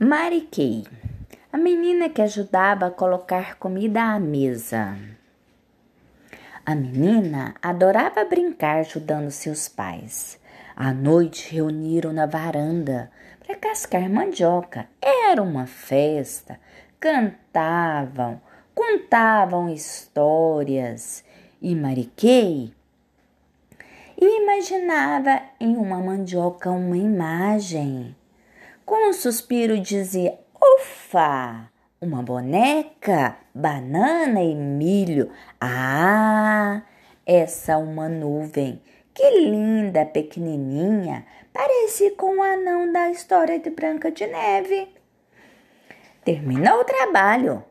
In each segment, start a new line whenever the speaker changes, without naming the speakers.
Mariquei, a menina que ajudava a colocar comida à mesa. A menina adorava brincar ajudando seus pais. À noite reuniram na varanda para cascar mandioca. Era uma festa. Cantavam, contavam histórias. E Mariquei imaginava em uma mandioca uma imagem. Com um suspiro dizia: Ufa! Uma boneca, banana e milho. Ah, essa uma nuvem. Que linda, pequenininha. Parece com o anão da história de Branca de Neve. Terminou o trabalho.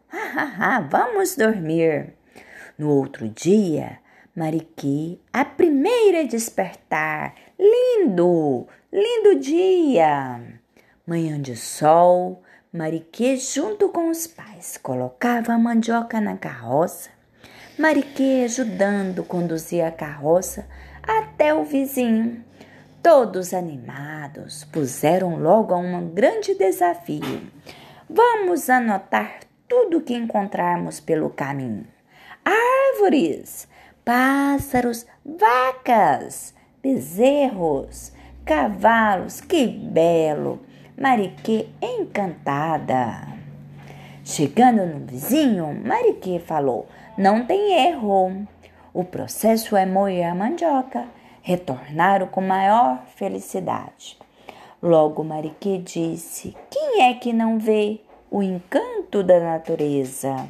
Vamos dormir. No outro dia, Mariqui, a primeira a despertar. Lindo, lindo dia. Manhã de sol, Mariquê, junto com os pais, colocava a mandioca na carroça. Mariquê, ajudando, conduzia a carroça até o vizinho. Todos animados, puseram logo a um grande desafio. Vamos anotar tudo que encontrarmos pelo caminho: árvores, pássaros, vacas, bezerros, cavalos, que belo! Mariquê encantada. Chegando no vizinho, Mariquê falou: Não tem erro. O processo é moer a mandioca. Retornaram com maior felicidade. Logo Mariquê disse: Quem é que não vê o encanto da natureza?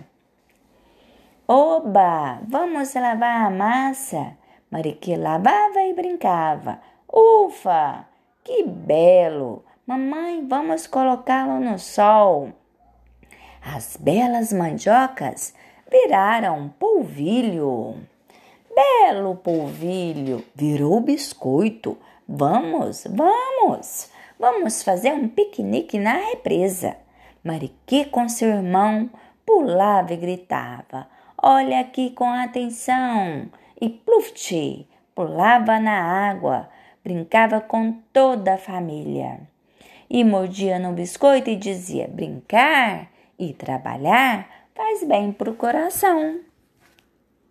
Oba, vamos lavar a massa. Mariquê lavava e brincava. Ufa, que belo! Mamãe, vamos colocá-lo no sol. As belas mandiocas viraram polvilho. Belo polvilho virou biscoito. Vamos, vamos, vamos fazer um piquenique na represa. Mariquê com seu irmão pulava e gritava: Olha aqui com atenção! E pluft, pulava na água, brincava com toda a família e mordia no biscoito e dizia: brincar e trabalhar faz bem para o coração.